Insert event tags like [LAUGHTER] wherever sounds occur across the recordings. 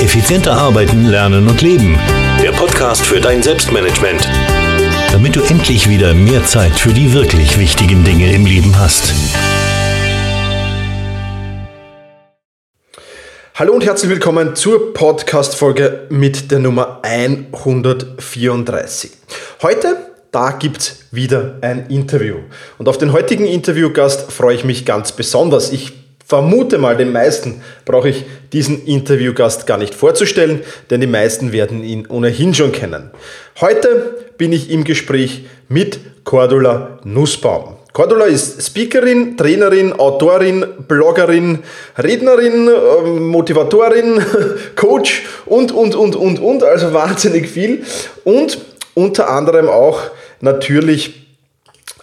Effizienter arbeiten, lernen und leben. Der Podcast für dein Selbstmanagement. Damit du endlich wieder mehr Zeit für die wirklich wichtigen Dinge im Leben hast. Hallo und herzlich willkommen zur Podcast-Folge mit der Nummer 134. Heute, da gibt es wieder ein Interview. Und auf den heutigen Interviewgast freue ich mich ganz besonders. Ich vermute mal, den meisten brauche ich diesen Interviewgast gar nicht vorzustellen, denn die meisten werden ihn ohnehin schon kennen. Heute bin ich im Gespräch mit Cordula Nussbaum. Cordula ist Speakerin, Trainerin, Autorin, Bloggerin, Rednerin, ähm, Motivatorin, [LAUGHS] Coach und, und, und, und, und, also wahnsinnig viel. Und unter anderem auch natürlich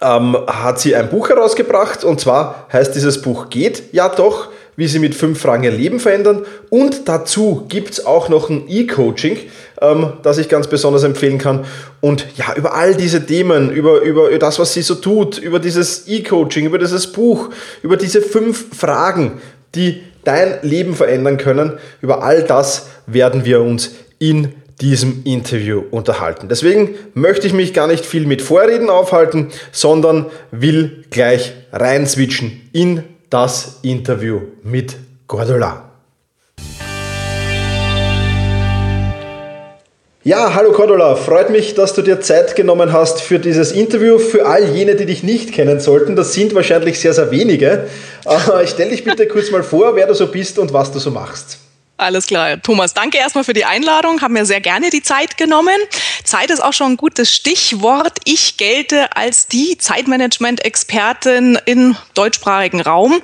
ähm, hat sie ein Buch herausgebracht und zwar heißt dieses Buch Geht ja doch, wie sie mit fünf Fragen ihr Leben verändern. Und dazu gibt es auch noch ein E-Coaching, ähm, das ich ganz besonders empfehlen kann. Und ja, über all diese Themen, über, über das, was sie so tut, über dieses E-Coaching, über dieses Buch, über diese fünf Fragen, die dein Leben verändern können, über all das werden wir uns in diesem Interview unterhalten. Deswegen möchte ich mich gar nicht viel mit Vorreden aufhalten, sondern will gleich rein switchen in das Interview mit Gordula. Ja, hallo Cordula, freut mich, dass du dir Zeit genommen hast für dieses Interview. Für all jene, die dich nicht kennen sollten, das sind wahrscheinlich sehr, sehr wenige. Ich [LAUGHS] stell dich bitte kurz mal vor, wer du so bist und was du so machst. Alles klar. Thomas, danke erstmal für die Einladung. Haben mir sehr gerne die Zeit genommen. Zeit ist auch schon ein gutes Stichwort. Ich gelte als die Zeitmanagement-Expertin im deutschsprachigen Raum,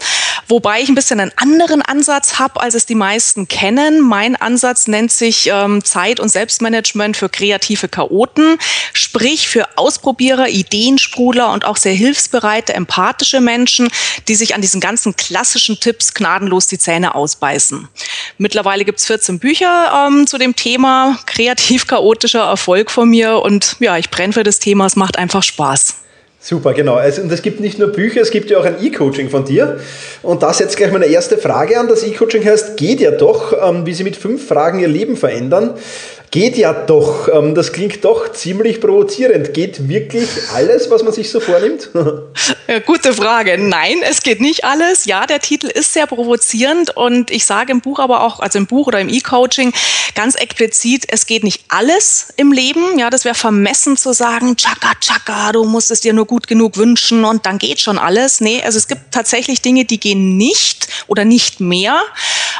wobei ich ein bisschen einen anderen Ansatz habe, als es die meisten kennen. Mein Ansatz nennt sich ähm, Zeit- und Selbstmanagement für kreative Chaoten, sprich für Ausprobierer, Ideensprudler und auch sehr hilfsbereite, empathische Menschen, die sich an diesen ganzen klassischen Tipps gnadenlos die Zähne ausbeißen. Mittlerweile Mittlerweile gibt es 14 Bücher ähm, zu dem Thema kreativ chaotischer Erfolg von mir und ja, ich brenne für das Thema, es macht einfach Spaß. Super, genau. Also, und es gibt nicht nur Bücher, es gibt ja auch ein E-Coaching von dir. Und da setzt gleich meine erste Frage an. Das E-Coaching heißt, geht ja doch, ähm, wie Sie mit fünf Fragen Ihr Leben verändern. Geht ja doch. Ähm, das klingt doch ziemlich provozierend. Geht wirklich alles, was man sich so vornimmt? Ja, [LAUGHS] gute Frage. Nein, es geht nicht alles. Ja, der Titel ist sehr provozierend und ich sage im Buch aber auch, also im Buch oder im E-Coaching ganz explizit, es geht nicht alles im Leben. Ja, das wäre vermessen zu sagen, tschakka, tschakka, du musst es dir nur gut genug wünschen und dann geht schon alles. Nee, also es gibt tatsächlich Dinge, die gehen nicht oder nicht mehr.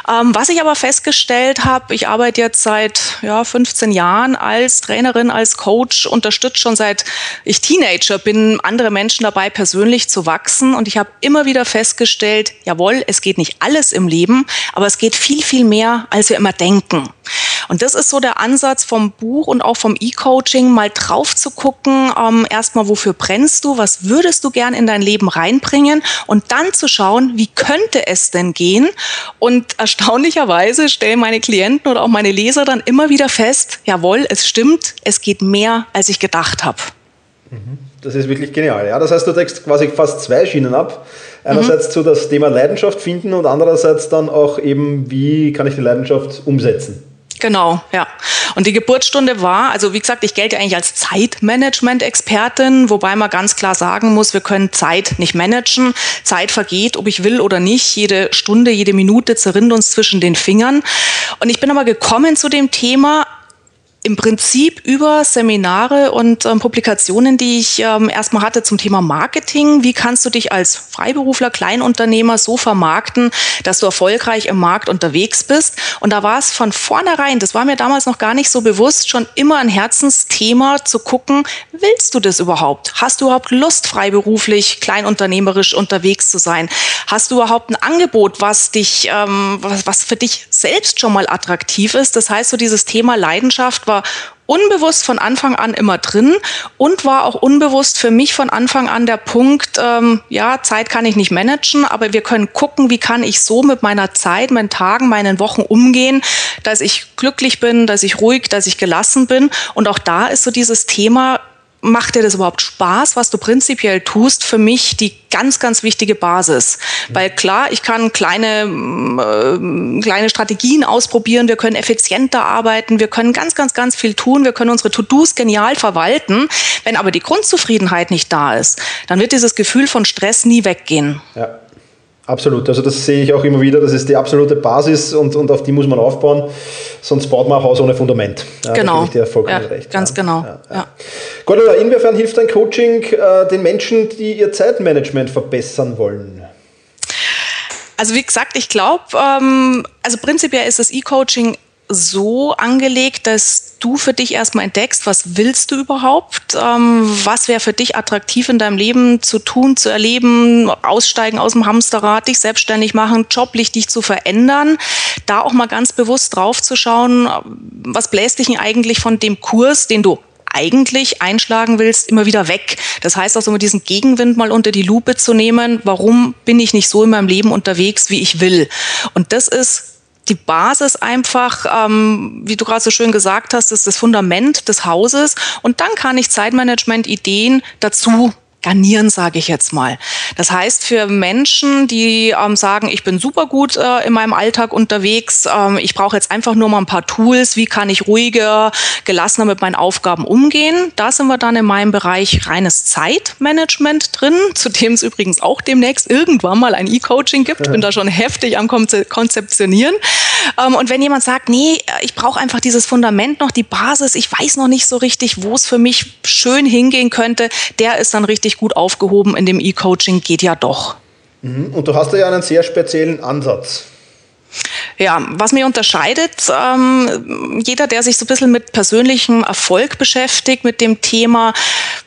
Ähm, was ich aber festgestellt habe, ich arbeite jetzt seit ja, 15 Jahren als Trainerin, als Coach, unterstütze schon seit ich Teenager bin, andere Menschen dabei persönlich zu wachsen und ich habe immer wieder festgestellt, jawohl, es geht nicht alles im Leben, aber es geht viel, viel mehr, als wir immer denken. Und das ist so der Ansatz vom Buch und auch vom E-Coaching, mal drauf zu gucken, ähm, erstmal, wofür brennst du, was würdest du gern in dein Leben reinbringen und dann zu schauen, wie könnte es denn gehen? Und erstaunlicherweise stellen meine Klienten oder auch meine Leser dann immer wieder fest, jawohl, es stimmt, es geht mehr, als ich gedacht habe. Mhm. Das ist wirklich genial. Ja, das heißt, du deckst quasi fast zwei Schienen ab. Einerseits mhm. zu das Thema Leidenschaft finden und andererseits dann auch eben, wie kann ich die Leidenschaft umsetzen. Genau, ja. Und die Geburtsstunde war, also wie gesagt, ich gelte eigentlich als Zeitmanagement-Expertin, wobei man ganz klar sagen muss, wir können Zeit nicht managen. Zeit vergeht, ob ich will oder nicht. Jede Stunde, jede Minute zerrinnt uns zwischen den Fingern. Und ich bin aber gekommen zu dem Thema, im Prinzip über Seminare und ähm, Publikationen, die ich ähm, erstmal hatte zum Thema Marketing. Wie kannst du dich als Freiberufler, Kleinunternehmer so vermarkten, dass du erfolgreich im Markt unterwegs bist? Und da war es von vornherein, das war mir damals noch gar nicht so bewusst, schon immer ein Herzensthema zu gucken, willst du das überhaupt? Hast du überhaupt Lust, freiberuflich, kleinunternehmerisch unterwegs zu sein? Hast du überhaupt ein Angebot, was dich, ähm, was, was für dich selbst schon mal attraktiv ist? Das heißt, so dieses Thema Leidenschaft war unbewusst von Anfang an immer drin und war auch unbewusst für mich von Anfang an der Punkt, ähm, ja, Zeit kann ich nicht managen, aber wir können gucken, wie kann ich so mit meiner Zeit, meinen Tagen, meinen Wochen umgehen, dass ich glücklich bin, dass ich ruhig, dass ich gelassen bin. Und auch da ist so dieses Thema, macht dir das überhaupt Spaß, was du prinzipiell tust, für mich die ganz, ganz wichtige Basis. Mhm. Weil klar, ich kann kleine, äh, kleine Strategien ausprobieren, wir können effizienter arbeiten, wir können ganz, ganz, ganz viel tun, wir können unsere To-Dos genial verwalten. Wenn aber die Grundzufriedenheit nicht da ist, dann wird dieses Gefühl von Stress nie weggehen. Ja. Absolut, also das sehe ich auch immer wieder, das ist die absolute Basis und, und auf die muss man aufbauen, sonst baut man ein Haus ohne Fundament. Ja, genau. Da ja, recht. Ganz ja. genau. Ja, ja. Gordon, inwiefern hilft ein Coaching äh, den Menschen, die ihr Zeitmanagement verbessern wollen? Also wie gesagt, ich glaube, ähm, also prinzipiell ist das E-Coaching so angelegt, dass du für dich erstmal entdeckst, was willst du überhaupt, ähm, was wäre für dich attraktiv in deinem Leben zu tun, zu erleben, aussteigen aus dem Hamsterrad, dich selbstständig machen, joblich dich zu verändern, da auch mal ganz bewusst drauf zu schauen, was bläst dich denn eigentlich von dem Kurs, den du eigentlich einschlagen willst, immer wieder weg. Das heißt also, mit diesem Gegenwind mal unter die Lupe zu nehmen, warum bin ich nicht so in meinem Leben unterwegs, wie ich will. Und das ist die Basis einfach, ähm, wie du gerade so schön gesagt hast, ist das Fundament des Hauses. Und dann kann ich Zeitmanagement-Ideen dazu garnieren, sage ich jetzt mal. Das heißt, für Menschen, die ähm, sagen, ich bin super gut äh, in meinem Alltag unterwegs, ähm, ich brauche jetzt einfach nur mal ein paar Tools, wie kann ich ruhiger, gelassener mit meinen Aufgaben umgehen, da sind wir dann in meinem Bereich reines Zeitmanagement drin, [LAUGHS] zu dem es übrigens auch demnächst irgendwann mal ein E-Coaching gibt. Bin da schon heftig am Konzeptionieren. Ähm, und wenn jemand sagt, nee, ich brauche einfach dieses Fundament noch, die Basis, ich weiß noch nicht so richtig, wo es für mich schön hingehen könnte, der ist dann richtig gut aufgehoben in dem E-Coaching, geht ja doch. Mhm. Und du hast ja einen sehr speziellen Ansatz. Ja, was mir unterscheidet, ähm, jeder, der sich so ein bisschen mit persönlichem Erfolg beschäftigt, mit dem Thema,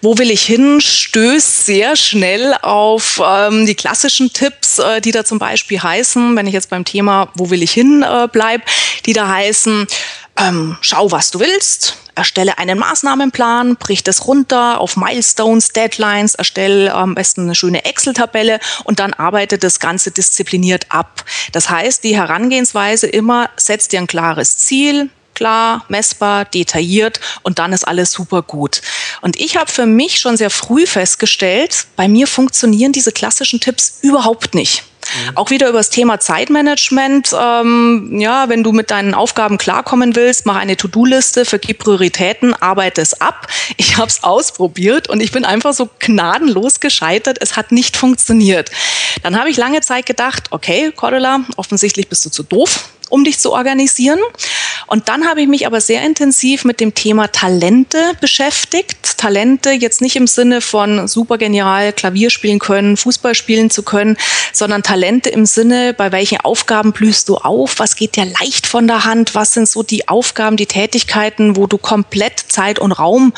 wo will ich hin, stößt sehr schnell auf ähm, die klassischen Tipps, äh, die da zum Beispiel heißen, wenn ich jetzt beim Thema, wo will ich hin äh, bleib, die da heißen, ähm, schau, was du willst, erstelle einen Maßnahmenplan, brich das runter auf Milestones, Deadlines, erstelle am besten eine schöne Excel-Tabelle und dann arbeite das Ganze diszipliniert ab. Das heißt, die Herangehensweise immer, setz dir ein klares Ziel, klar, messbar, detailliert und dann ist alles super gut. Und ich habe für mich schon sehr früh festgestellt, bei mir funktionieren diese klassischen Tipps überhaupt nicht. Mhm. Auch wieder über das Thema Zeitmanagement. Ähm, ja, wenn du mit deinen Aufgaben klarkommen willst, mach eine To-Do-Liste, vergib Prioritäten, arbeite es ab. Ich habe es ausprobiert und ich bin einfach so gnadenlos gescheitert. Es hat nicht funktioniert. Dann habe ich lange Zeit gedacht, okay, Cordula, offensichtlich bist du zu doof um dich zu organisieren. Und dann habe ich mich aber sehr intensiv mit dem Thema Talente beschäftigt. Talente jetzt nicht im Sinne von super genial Klavier spielen können, Fußball spielen zu können, sondern Talente im Sinne, bei welchen Aufgaben blühst du auf, was geht dir leicht von der Hand, was sind so die Aufgaben, die Tätigkeiten, wo du komplett Zeit und Raum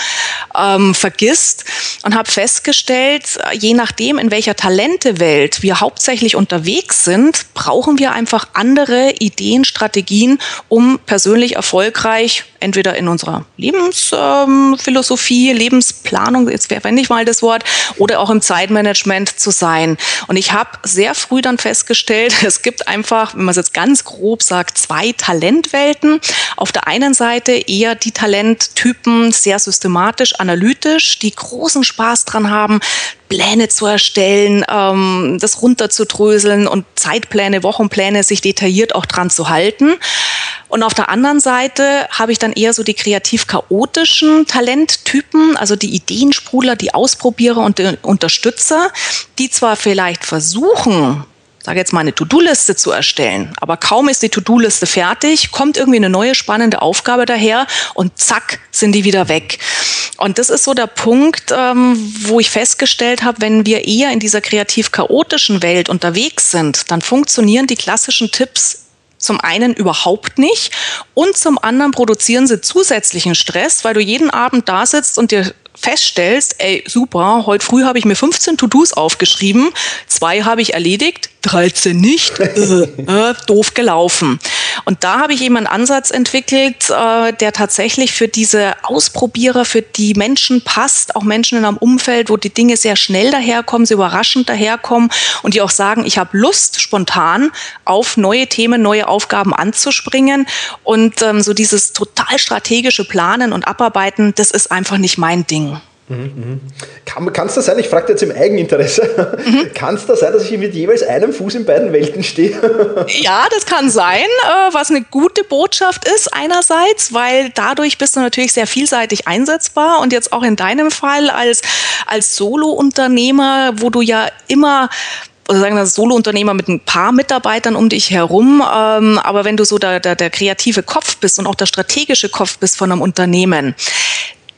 ähm, vergisst. Und habe festgestellt, je nachdem, in welcher Talentewelt wir hauptsächlich unterwegs sind, brauchen wir einfach andere Ideen, Strategien, um persönlich erfolgreich entweder in unserer Lebensphilosophie, ähm, Lebensplanung, jetzt verwende ich mal das Wort, oder auch im Zeitmanagement zu sein. Und ich habe sehr früh dann festgestellt, [LAUGHS] es gibt einfach, wenn man es jetzt ganz grob sagt, zwei Talentwelten. Auf der einen Seite eher die Talenttypen sehr systematisch, analytisch, die großen Spaß dran haben, Pläne zu erstellen, ähm, das runterzudröseln und Zeitpläne, Wochenpläne sich detailliert auch dran zu halten. Und auf der anderen Seite habe ich dann eher so die kreativ-chaotischen Talenttypen, also die Ideensprudler, die Ausprobierer und die Unterstützer, die zwar vielleicht versuchen, sage jetzt mal eine To-Do-Liste zu erstellen, aber kaum ist die To-Do-Liste fertig, kommt irgendwie eine neue spannende Aufgabe daher und zack sind die wieder weg. Und das ist so der Punkt, ähm, wo ich festgestellt habe, wenn wir eher in dieser kreativ-chaotischen Welt unterwegs sind, dann funktionieren die klassischen Tipps zum einen überhaupt nicht und zum anderen produzieren sie zusätzlichen Stress, weil du jeden Abend da sitzt und dir feststellst, ey, super, heute früh habe ich mir 15 To-Dos aufgeschrieben, zwei habe ich erledigt, 13 nicht, äh, äh, doof gelaufen. Und da habe ich eben einen Ansatz entwickelt, äh, der tatsächlich für diese Ausprobierer, für die Menschen passt, auch Menschen in einem Umfeld, wo die Dinge sehr schnell daherkommen, sehr überraschend daherkommen und die auch sagen, ich habe Lust, spontan auf neue Themen, neue Aufgaben anzuspringen. Und ähm, so dieses total strategische Planen und Abarbeiten, das ist einfach nicht mein Ding. Mhm, Kann, kann es da sein, ich frage jetzt im Eigeninteresse, mhm. kann es da sein, dass ich mit jeweils einem Fuß in beiden Welten stehe? ja, das kann sein, äh, was eine gute Botschaft ist einerseits, weil dadurch bist du natürlich sehr vielseitig einsetzbar und jetzt auch in deinem Fall als, als Solo-Unternehmer, wo du ja immer oder sagen wir Solo-Unternehmer mit ein paar Mitarbeitern um dich herum. Ähm, aber wenn du so der, der, der kreative Kopf bist und auch der strategische Kopf bist von einem Unternehmen,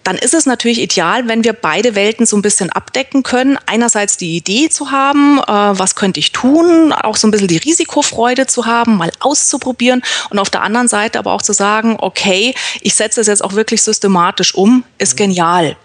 dann ist es natürlich ideal, wenn wir beide Welten so ein bisschen abdecken können. Einerseits die Idee zu haben, äh, was könnte ich tun, auch so ein bisschen die Risikofreude zu haben, mal auszuprobieren und auf der anderen Seite aber auch zu sagen, okay, ich setze es jetzt auch wirklich systematisch um, ist genial.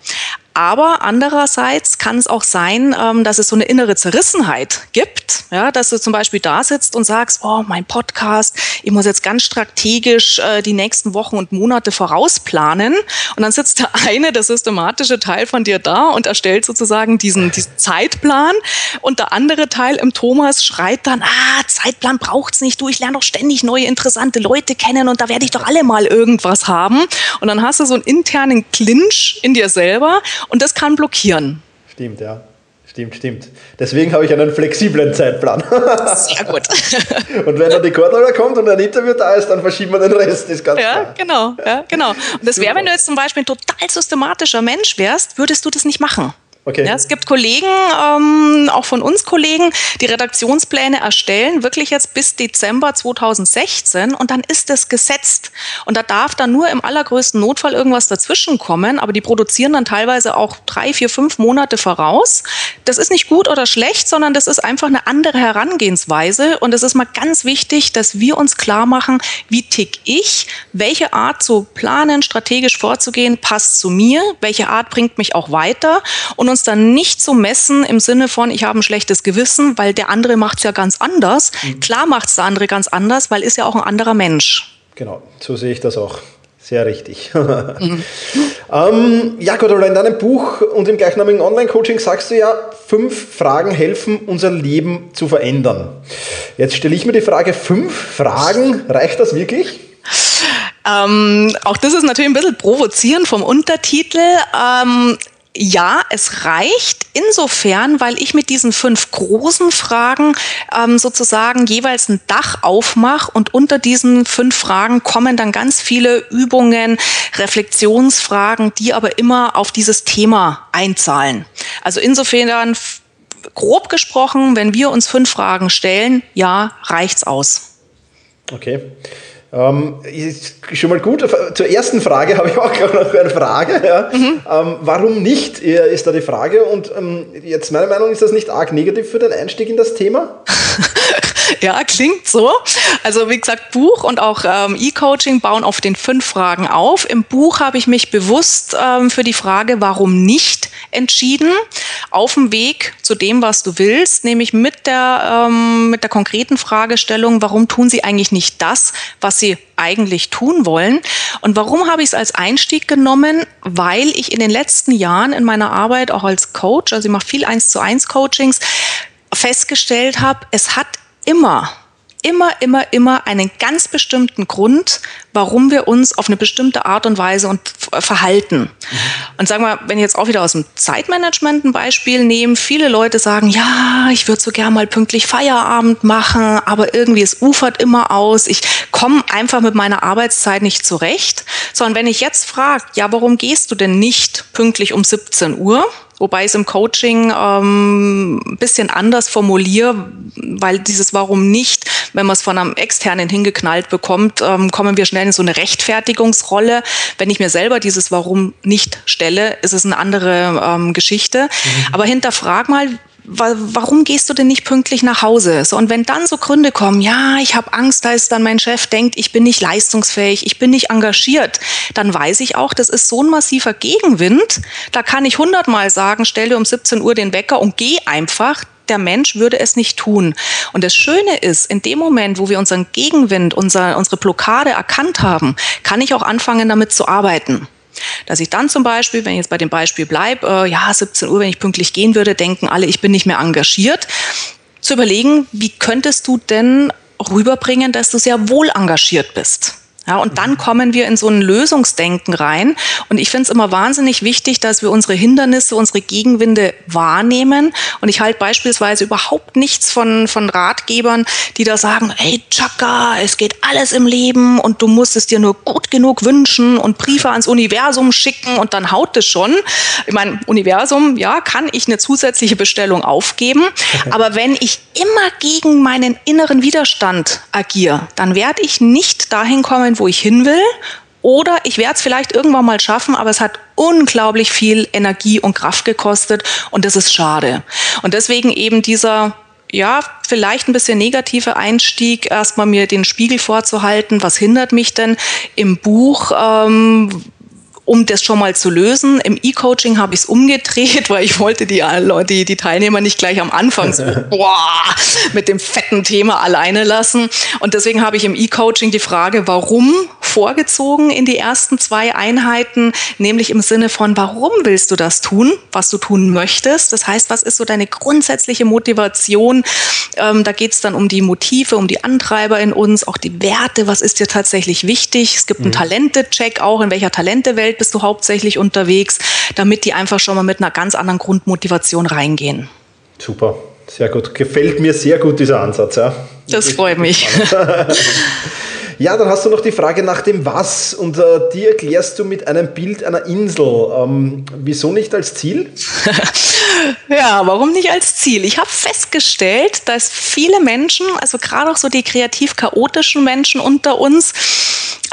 Aber andererseits kann es auch sein, ähm, dass es so eine innere Zerrissenheit gibt, ja, dass du zum Beispiel da sitzt und sagst, oh, mein Podcast, ich muss jetzt ganz strategisch äh, die nächsten Wochen und Monate vorausplanen. Und dann sitzt der [LAUGHS] eine, der systematische Teil von dir da und erstellt sozusagen diesen, diesen Zeitplan. Und der andere Teil im Thomas schreit dann, ah, Zeitplan braucht's nicht, du, ich lerne doch ständig neue interessante Leute kennen und da werde ich doch alle mal irgendwas haben. Und dann hast du so einen internen Clinch in dir selber und das kann blockieren. Stimmt, ja. Stimmt, stimmt. Deswegen habe ich einen flexiblen Zeitplan. [LAUGHS] Sehr gut. [LAUGHS] und wenn dann die Cordula kommt und ein Interview da ist, dann verschieben wir den Rest, ist ganz ja, klar. Genau, ja, genau. Und das wäre, wenn du jetzt zum Beispiel ein total systematischer Mensch wärst, würdest du das nicht machen. Okay. Ja, es gibt Kollegen, ähm, auch von uns Kollegen, die Redaktionspläne erstellen, wirklich jetzt bis Dezember 2016 und dann ist es gesetzt. Und da darf dann nur im allergrößten Notfall irgendwas dazwischen kommen, aber die produzieren dann teilweise auch drei, vier, fünf Monate voraus. Das ist nicht gut oder schlecht, sondern das ist einfach eine andere Herangehensweise und es ist mal ganz wichtig, dass wir uns klar machen, wie tick ich, welche Art zu planen, strategisch vorzugehen, passt zu mir, welche Art bringt mich auch weiter und uns dann nicht zu messen im Sinne von, ich habe ein schlechtes Gewissen, weil der andere macht es ja ganz anders. Mhm. Klar macht es der andere ganz anders, weil ist ja auch ein anderer Mensch. Genau, so sehe ich das auch. Sehr richtig. [LAUGHS] mhm. ähm, ja, Cordula, in deinem Buch und im gleichnamigen Online-Coaching sagst du ja, fünf Fragen helfen, unser Leben zu verändern. Jetzt stelle ich mir die Frage, fünf Fragen, reicht das wirklich? Ähm, auch das ist natürlich ein bisschen provozierend vom Untertitel. Ähm, ja, es reicht insofern, weil ich mit diesen fünf großen Fragen ähm, sozusagen jeweils ein Dach aufmache und unter diesen fünf Fragen kommen dann ganz viele Übungen, Reflexionsfragen, die aber immer auf dieses Thema einzahlen. Also insofern grob gesprochen, wenn wir uns fünf Fragen stellen, ja, reicht's aus. Okay. Ähm, ist schon mal gut. Zur ersten Frage habe ich [LAUGHS] auch noch eine Frage. Ja. Mhm. Ähm, warum nicht, ist da die Frage. Und ähm, jetzt meiner Meinung nach ist das nicht arg negativ für den Einstieg in das Thema? [LAUGHS] ja, klingt so. Also wie gesagt, Buch und auch ähm, E-Coaching bauen auf den fünf Fragen auf. Im Buch habe ich mich bewusst ähm, für die Frage, warum nicht entschieden, auf dem Weg zu dem, was du willst, nämlich mit der, ähm, mit der konkreten Fragestellung, warum tun sie eigentlich nicht das, was sie eigentlich tun wollen. Und warum habe ich es als Einstieg genommen? Weil ich in den letzten Jahren in meiner Arbeit auch als Coach, also ich mache viel eins zu eins Coachings, festgestellt habe, es hat immer immer, immer, immer einen ganz bestimmten Grund, warum wir uns auf eine bestimmte Art und Weise und verhalten. Mhm. Und sagen wir, wenn ich jetzt auch wieder aus dem Zeitmanagement ein Beispiel nehme, viele Leute sagen, ja, ich würde so gern mal pünktlich Feierabend machen, aber irgendwie es ufert immer aus. Ich komme einfach mit meiner Arbeitszeit nicht zurecht. Sondern wenn ich jetzt frage, ja, warum gehst du denn nicht pünktlich um 17 Uhr? Wobei ich es im Coaching ähm, ein bisschen anders formuliere, weil dieses Warum nicht, wenn man es von einem Externen hingeknallt bekommt, ähm, kommen wir schnell in so eine Rechtfertigungsrolle. Wenn ich mir selber dieses Warum nicht stelle, ist es eine andere ähm, Geschichte. Mhm. Aber hinterfrag mal, warum gehst du denn nicht pünktlich nach Hause? So, und wenn dann so Gründe kommen, ja, ich habe Angst, dass dann mein Chef denkt, ich bin nicht leistungsfähig, ich bin nicht engagiert, dann weiß ich auch, das ist so ein massiver Gegenwind. Da kann ich hundertmal sagen, stelle um 17 Uhr den Wecker und geh einfach. Der Mensch würde es nicht tun. Und das Schöne ist, in dem Moment, wo wir unseren Gegenwind, unser, unsere Blockade erkannt haben, kann ich auch anfangen, damit zu arbeiten. Dass ich dann zum Beispiel, wenn ich jetzt bei dem Beispiel bleibe, äh, ja, 17 Uhr, wenn ich pünktlich gehen würde, denken alle, ich bin nicht mehr engagiert. Zu überlegen, wie könntest du denn rüberbringen, dass du sehr wohl engagiert bist? Ja, und dann kommen wir in so ein Lösungsdenken rein. Und ich finde es immer wahnsinnig wichtig, dass wir unsere Hindernisse, unsere Gegenwinde wahrnehmen. Und ich halte beispielsweise überhaupt nichts von, von Ratgebern, die da sagen, hey Chaka, es geht alles im Leben und du musst es dir nur gut genug wünschen und Briefe ans Universum schicken und dann haut es schon. Ich meine, Universum, ja, kann ich eine zusätzliche Bestellung aufgeben. Aber wenn ich immer gegen meinen inneren Widerstand agiere, dann werde ich nicht dahin kommen, wo ich hin will. Oder ich werde es vielleicht irgendwann mal schaffen, aber es hat unglaublich viel Energie und Kraft gekostet und das ist schade. Und deswegen eben dieser ja, vielleicht ein bisschen negative Einstieg, erstmal mir den Spiegel vorzuhalten, was hindert mich denn im Buch, ähm, um das schon mal zu lösen. Im E-Coaching habe ich es umgedreht, [LAUGHS] weil ich wollte die, die, die Teilnehmer nicht gleich am Anfang so [LAUGHS] boah, mit dem fetten Thema alleine lassen. Und deswegen habe ich im E-Coaching die Frage, warum vorgezogen in die ersten zwei Einheiten, nämlich im Sinne von, warum willst du das tun, was du tun möchtest? Das heißt, was ist so deine grundsätzliche Motivation? Ähm, da geht es dann um die Motive, um die Antreiber in uns, auch die Werte, was ist dir tatsächlich wichtig? Es gibt einen mhm. Talente-Check auch, in welcher Talentewelt bist du hauptsächlich unterwegs, damit die einfach schon mal mit einer ganz anderen Grundmotivation reingehen. Super, sehr gut. Gefällt mir sehr gut dieser Ansatz. Ja. Das freut mich. [LAUGHS] Ja, dann hast du noch die Frage nach dem Was und äh, die erklärst du mit einem Bild einer Insel. Ähm, wieso nicht als Ziel? [LAUGHS] ja, warum nicht als Ziel? Ich habe festgestellt, dass viele Menschen, also gerade auch so die kreativ chaotischen Menschen unter uns,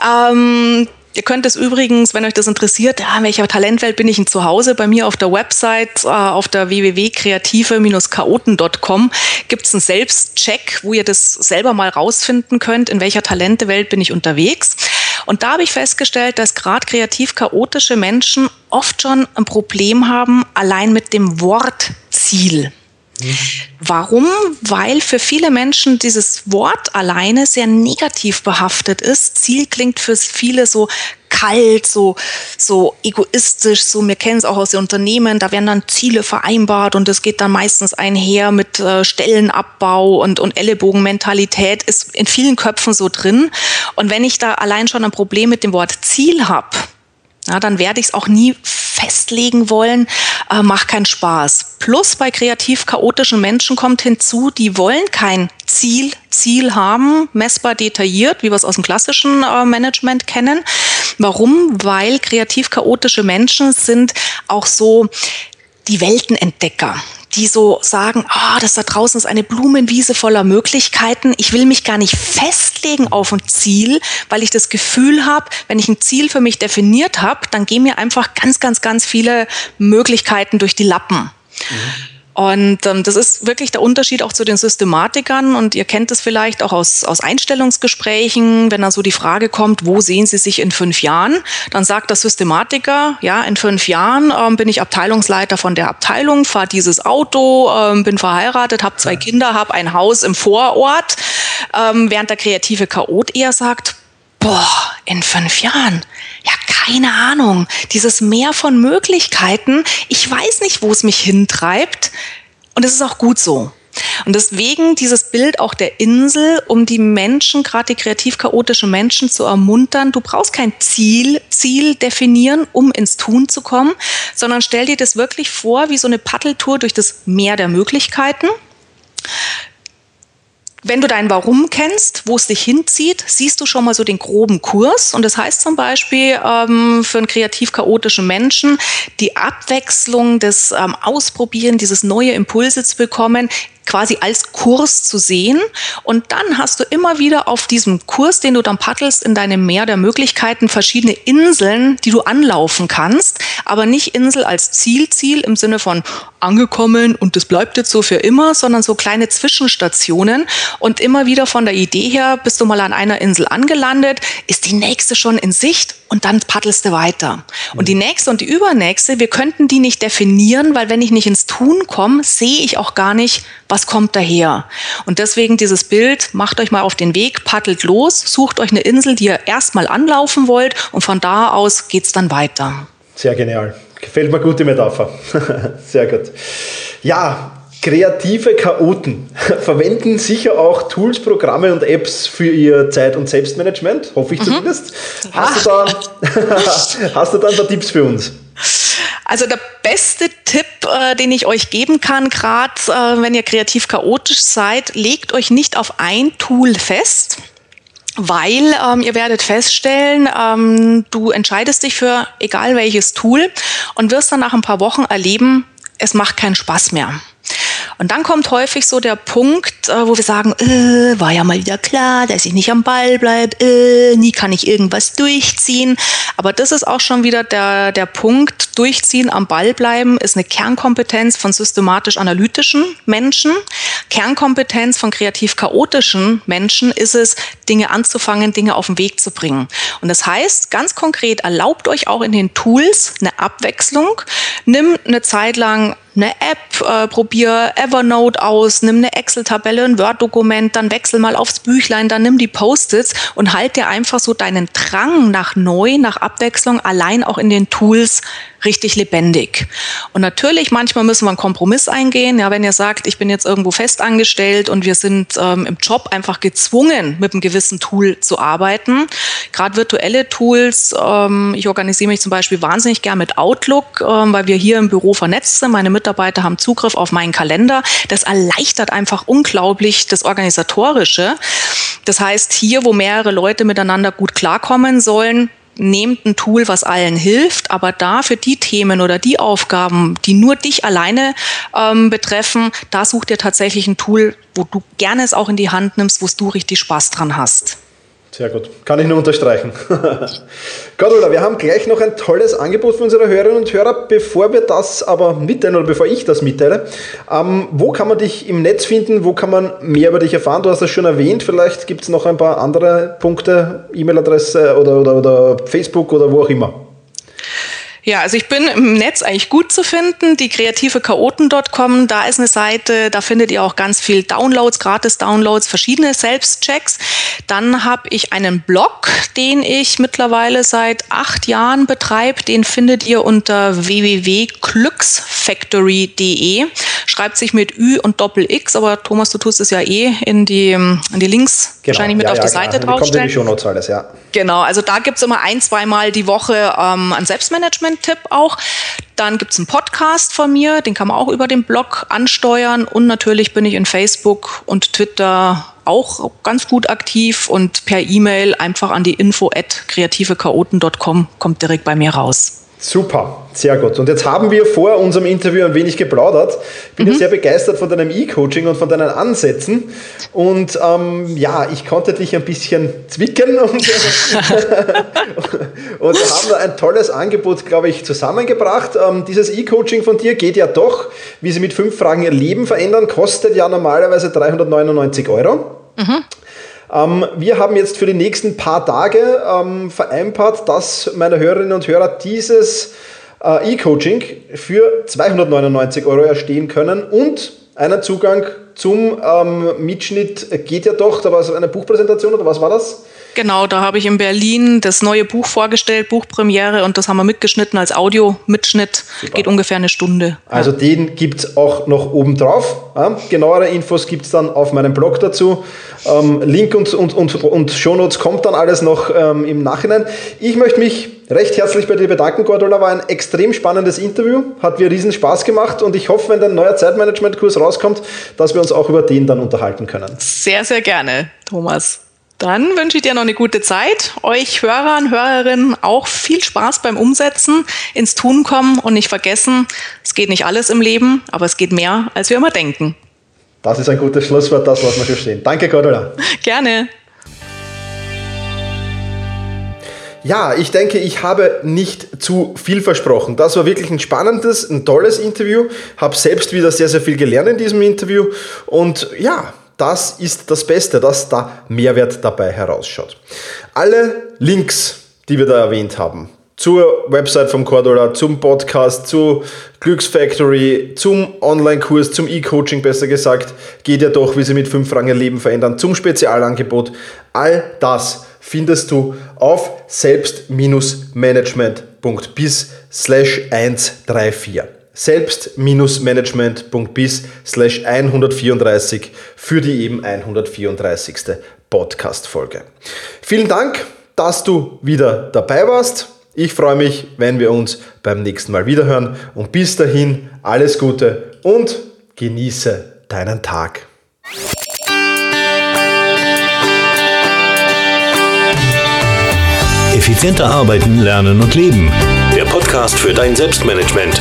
ähm, Ihr könnt es übrigens, wenn euch das interessiert, ja, in welcher Talentwelt bin ich denn zu Hause? Bei mir auf der Website, äh, auf der www.kreative-chaoten.com gibt es einen Selbstcheck, wo ihr das selber mal rausfinden könnt, in welcher Talentewelt bin ich unterwegs. Und da habe ich festgestellt, dass gerade kreativ chaotische Menschen oft schon ein Problem haben, allein mit dem Wort Ziel. Warum? Weil für viele Menschen dieses Wort alleine sehr negativ behaftet ist. Ziel klingt für viele so kalt, so, so egoistisch, so, wir kennen es auch aus den Unternehmen, da werden dann Ziele vereinbart und es geht dann meistens einher mit äh, Stellenabbau und, und Ellenbogenmentalität, ist in vielen Köpfen so drin. Und wenn ich da allein schon ein Problem mit dem Wort Ziel habe, ja, dann werde ich es auch nie festlegen wollen, äh, macht keinen Spaß. Plus bei kreativ chaotischen Menschen kommt hinzu, die wollen kein Ziel, Ziel haben, messbar detailliert, wie wir es aus dem klassischen äh, Management kennen. Warum? Weil kreativ chaotische Menschen sind auch so die Weltenentdecker die so sagen, ah, oh, das da draußen ist eine Blumenwiese voller Möglichkeiten. Ich will mich gar nicht festlegen auf ein Ziel, weil ich das Gefühl habe, wenn ich ein Ziel für mich definiert habe, dann gehen mir einfach ganz, ganz, ganz viele Möglichkeiten durch die Lappen. Mhm. Und ähm, das ist wirklich der Unterschied auch zu den Systematikern. Und ihr kennt es vielleicht auch aus, aus Einstellungsgesprächen, wenn da so die Frage kommt, wo sehen Sie sich in fünf Jahren? Dann sagt der Systematiker, ja, in fünf Jahren ähm, bin ich Abteilungsleiter von der Abteilung, fahre dieses Auto, ähm, bin verheiratet, habe zwei Kinder, habe ein Haus im Vorort. Ähm, während der kreative Chaot eher sagt, boah, in fünf Jahren, ja, keine Ahnung. Dieses Meer von Möglichkeiten, ich weiß nicht, wo es mich hintreibt. Und es ist auch gut so. Und deswegen dieses Bild auch der Insel, um die Menschen, gerade die kreativ chaotischen Menschen zu ermuntern. Du brauchst kein Ziel, Ziel definieren, um ins Tun zu kommen, sondern stell dir das wirklich vor wie so eine Paddeltour durch das Meer der Möglichkeiten. Wenn du dein Warum kennst, wo es dich hinzieht, siehst du schon mal so den groben Kurs. Und das heißt zum Beispiel ähm, für einen kreativ chaotischen Menschen, die Abwechslung des ähm, Ausprobieren, dieses neue Impulse zu bekommen, quasi als Kurs zu sehen. Und dann hast du immer wieder auf diesem Kurs, den du dann paddelst, in deinem Meer der Möglichkeiten verschiedene Inseln, die du anlaufen kannst, aber nicht Insel als Zielziel im Sinne von angekommen und das bleibt jetzt so für immer, sondern so kleine Zwischenstationen und immer wieder von der Idee her bist du mal an einer Insel angelandet, ist die nächste schon in Sicht und dann paddelst du weiter. Und die nächste und die übernächste, wir könnten die nicht definieren, weil wenn ich nicht ins Tun komme, sehe ich auch gar nicht, was kommt daher. Und deswegen dieses Bild, macht euch mal auf den Weg, paddelt los, sucht euch eine Insel, die ihr erstmal anlaufen wollt und von da aus geht's dann weiter. Sehr genial. Gefällt mir gut die Metapher. [LAUGHS] Sehr gut. Ja, Kreative Chaoten [LAUGHS] verwenden sicher auch Tools, Programme und Apps für ihr Zeit- und Selbstmanagement, hoffe ich mhm. zumindest. Hast, du da, [LAUGHS] hast du da ein paar Tipps für uns? Also der beste Tipp, äh, den ich euch geben kann, gerade äh, wenn ihr kreativ chaotisch seid, legt euch nicht auf ein Tool fest, weil ähm, ihr werdet feststellen, ähm, du entscheidest dich für egal welches Tool und wirst dann nach ein paar Wochen erleben, es macht keinen Spaß mehr. Und dann kommt häufig so der Punkt, äh, wo wir sagen, äh, war ja mal wieder klar, dass ich nicht am Ball bleibe, äh, nie kann ich irgendwas durchziehen. Aber das ist auch schon wieder der, der Punkt, durchziehen, am Ball bleiben, ist eine Kernkompetenz von systematisch analytischen Menschen. Kernkompetenz von kreativ chaotischen Menschen ist es, Dinge anzufangen, Dinge auf den Weg zu bringen. Und das heißt, ganz konkret, erlaubt euch auch in den Tools eine Abwechslung. Nimm eine Zeit lang eine App, äh, probier Evernote aus, nimm eine Excel-Tabelle, ein Word-Dokument, dann wechsel mal aufs Büchlein, dann nimm die Post-its und halt dir einfach so deinen Drang nach neu, nach Abwechslung allein auch in den Tools richtig lebendig. Und natürlich, manchmal müssen wir einen Kompromiss eingehen. Ja, wenn ihr sagt, ich bin jetzt irgendwo festangestellt und wir sind ähm, im Job einfach gezwungen, mit einem gewissen Tool zu arbeiten. Gerade virtuelle Tools. Ähm, ich organisiere mich zum Beispiel wahnsinnig gern mit Outlook, ähm, weil wir hier im Büro vernetzt sind. Meine Mitarbeiter haben Zugriff auf meinen Kalender. Das erleichtert einfach unglaublich das Organisatorische. Das heißt, hier, wo mehrere Leute miteinander gut klarkommen sollen, nehmt ein Tool, was allen hilft, aber da für die Themen oder die Aufgaben, die nur dich alleine ähm, betreffen, da such dir tatsächlich ein Tool, wo du gerne es auch in die Hand nimmst, wo du richtig Spaß dran hast. Sehr gut. Kann ich nur unterstreichen. [LAUGHS] Gott, Ola, wir haben gleich noch ein tolles Angebot für unsere Hörerinnen und Hörer. Bevor wir das aber mitteilen oder bevor ich das mitteile, ähm, wo kann man dich im Netz finden? Wo kann man mehr über dich erfahren? Du hast das schon erwähnt. Vielleicht gibt es noch ein paar andere Punkte, E-Mail-Adresse oder, oder, oder Facebook oder wo auch immer. Ja, also ich bin im Netz eigentlich gut zu finden. Die kreativechaoten.com, da ist eine Seite, da findet ihr auch ganz viel Downloads, Gratis-Downloads, verschiedene Selbstchecks. Dann habe ich einen Blog, den ich mittlerweile seit acht Jahren betreibe. Den findet ihr unter www.glücksfactory.de. Schreibt sich mit Ü und Doppel X, aber Thomas, du tust es ja eh in die, in die Links genau. wahrscheinlich mit ja, auf ja, die Seite klar. draufstellen. Kommt in die alles, ja. Genau, also da gibt's immer ein, zweimal die Woche ähm, ein Selbstmanagement-Tipp auch. Dann gibt's einen Podcast von mir, den kann man auch über den Blog ansteuern. Und natürlich bin ich in Facebook und Twitter auch ganz gut aktiv und per E-Mail einfach an die info at kreativechaoten.com kommt direkt bei mir raus. Super, sehr gut. Und jetzt haben wir vor unserem Interview ein wenig geplaudert. Ich bin mhm. ja sehr begeistert von deinem E-Coaching und von deinen Ansätzen. Und ähm, ja, ich konnte dich ein bisschen zwicken [LAUGHS] und, [LAUGHS] und haben da ein tolles Angebot, glaube ich, zusammengebracht. Ähm, dieses E-Coaching von dir geht ja doch, wie sie mit fünf Fragen ihr Leben verändern, kostet ja normalerweise 399 Euro. Mhm. Ähm, wir haben jetzt für die nächsten paar Tage ähm, vereinbart, dass meine Hörerinnen und Hörer dieses äh, E-Coaching für 299 Euro erstehen können und einen Zugang zum ähm, Mitschnitt geht ja doch, da war es eine Buchpräsentation oder was war das? Genau, da habe ich in Berlin das neue Buch vorgestellt, Buchpremiere, und das haben wir mitgeschnitten als Audio-Mitschnitt. Geht ungefähr eine Stunde. Also ja. den gibt es auch noch oben drauf. Ja, genauere Infos gibt es dann auf meinem Blog dazu. Ähm, Link und, und, und, und Shownotes kommt dann alles noch ähm, im Nachhinein. Ich möchte mich recht herzlich bei dir bedanken, Gordola. War ein extrem spannendes Interview. Hat mir riesen Spaß gemacht und ich hoffe, wenn dein neuer Zeitmanagement-Kurs rauskommt, dass wir uns auch über den dann unterhalten können. Sehr, sehr gerne, Thomas. Dann wünsche ich dir noch eine gute Zeit. Euch Hörern, Hörerinnen auch viel Spaß beim Umsetzen, ins Tun kommen und nicht vergessen, es geht nicht alles im Leben, aber es geht mehr, als wir immer denken. Das ist ein gutes Schlusswort, das lassen wir schon stehen. Danke, Cordula. Gerne. Ja, ich denke, ich habe nicht zu viel versprochen. Das war wirklich ein spannendes, ein tolles Interview. Habe selbst wieder sehr, sehr viel gelernt in diesem Interview. Und ja, das ist das Beste, dass da Mehrwert dabei herausschaut. Alle Links, die wir da erwähnt haben, zur Website vom Cordula, zum Podcast, zu Glücksfactory, zum Online-Kurs, zum E-Coaching besser gesagt, geht ja doch, wie sie mit fünf Fragen ihr Leben verändern, zum Spezialangebot. All das findest du auf selbst-management.bis slash 134. selbst-management.bis slash 134 für die eben 134. Podcast-Folge. Vielen Dank, dass du wieder dabei warst. Ich freue mich, wenn wir uns beim nächsten Mal wiederhören und bis dahin alles Gute und genieße deinen Tag. Effizienter arbeiten, lernen und leben. Der Podcast für dein Selbstmanagement.